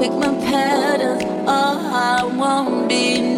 pick my petals, or oh, I won't be